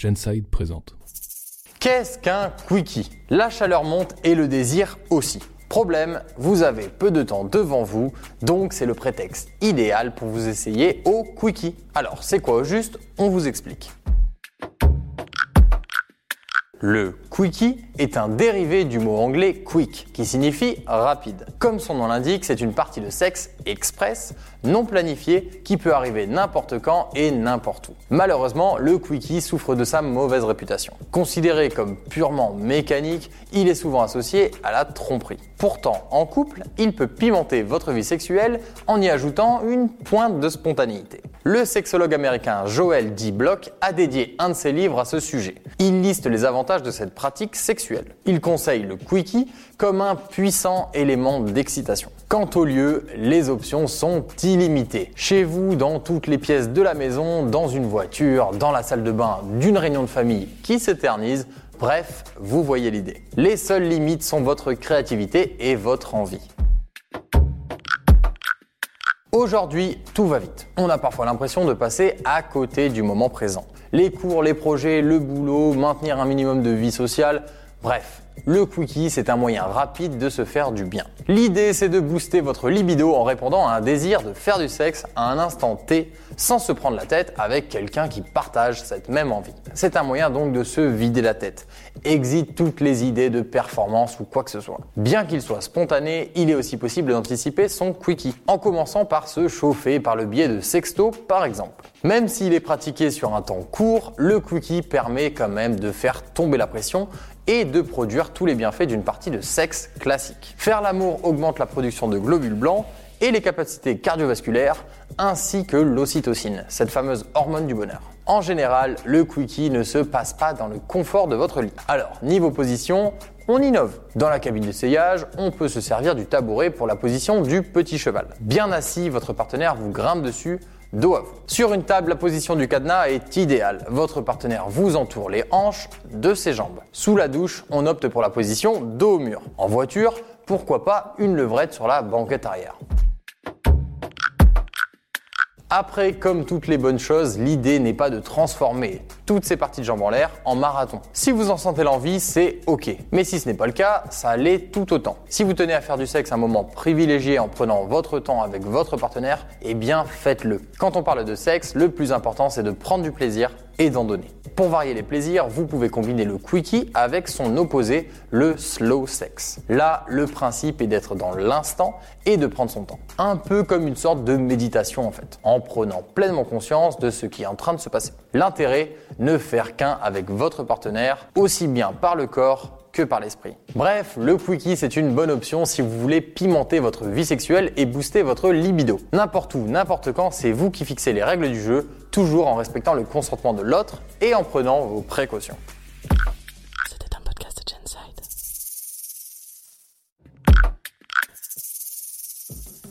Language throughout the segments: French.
Genside présente. Qu'est-ce qu'un quickie? La chaleur monte et le désir aussi. Problème, vous avez peu de temps devant vous, donc c'est le prétexte idéal pour vous essayer au quickie. Alors, c'est quoi au juste? On vous explique. Le quickie est un dérivé du mot anglais quick, qui signifie rapide. Comme son nom l'indique, c'est une partie de sexe express, non planifiée, qui peut arriver n'importe quand et n'importe où. Malheureusement, le quickie souffre de sa mauvaise réputation. Considéré comme purement mécanique, il est souvent associé à la tromperie. Pourtant, en couple, il peut pimenter votre vie sexuelle en y ajoutant une pointe de spontanéité. Le sexologue américain Joel D. Block a dédié un de ses livres à ce sujet. Il liste les avantages de cette pratique sexuelle. Il conseille le quickie comme un puissant élément d'excitation. Quant au lieu, les options sont illimitées. Chez vous, dans toutes les pièces de la maison, dans une voiture, dans la salle de bain d'une réunion de famille qui s'éternise, bref, vous voyez l'idée. Les seules limites sont votre créativité et votre envie. Aujourd'hui, tout va vite. On a parfois l'impression de passer à côté du moment présent. Les cours, les projets, le boulot, maintenir un minimum de vie sociale, bref. Le quickie, c'est un moyen rapide de se faire du bien. L'idée, c'est de booster votre libido en répondant à un désir de faire du sexe à un instant T sans se prendre la tête avec quelqu'un qui partage cette même envie. C'est un moyen donc de se vider la tête. Exit toutes les idées de performance ou quoi que ce soit. Bien qu'il soit spontané, il est aussi possible d'anticiper son quickie, en commençant par se chauffer par le biais de sexto par exemple. Même s'il est pratiqué sur un temps court, le quickie permet quand même de faire tomber la pression et de produire tous les bienfaits d'une partie de sexe classique. Faire l'amour augmente la production de globules blancs et les capacités cardiovasculaires, ainsi que l'ocytocine, cette fameuse hormone du bonheur. En général, le quickie ne se passe pas dans le confort de votre lit. Alors, niveau position, on innove. Dans la cabine d'essayage, on peut se servir du tabouret pour la position du petit cheval. Bien assis, votre partenaire vous grimpe dessus dos à vous. Sur une table, la position du cadenas est idéale. Votre partenaire vous entoure les hanches de ses jambes. Sous la douche, on opte pour la position dos au mur. En voiture, pourquoi pas une levrette sur la banquette arrière. Après, comme toutes les bonnes choses, l'idée n'est pas de transformer toutes ces parties de jambes en l'air en marathon. Si vous en sentez l'envie, c'est ok. Mais si ce n'est pas le cas, ça l'est tout autant. Si vous tenez à faire du sexe un moment privilégié en prenant votre temps avec votre partenaire, eh bien faites-le. Quand on parle de sexe, le plus important c'est de prendre du plaisir et d'en donner. Pour varier les plaisirs, vous pouvez combiner le quickie avec son opposé, le slow sex. Là, le principe est d'être dans l'instant et de prendre son temps. Un peu comme une sorte de méditation en fait, en prenant pleinement conscience de ce qui est en train de se passer. L'intérêt, ne faire qu'un avec votre partenaire, aussi bien par le corps que par l'esprit. Bref, le quickie c'est une bonne option si vous voulez pimenter votre vie sexuelle et booster votre libido. N'importe où, n'importe quand, c'est vous qui fixez les règles du jeu, toujours en respectant le consentement de l'autre et en prenant vos précautions.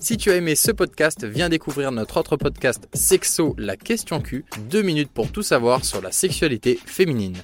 Si tu as aimé ce podcast, viens découvrir notre autre podcast Sexo, la question Q, deux minutes pour tout savoir sur la sexualité féminine.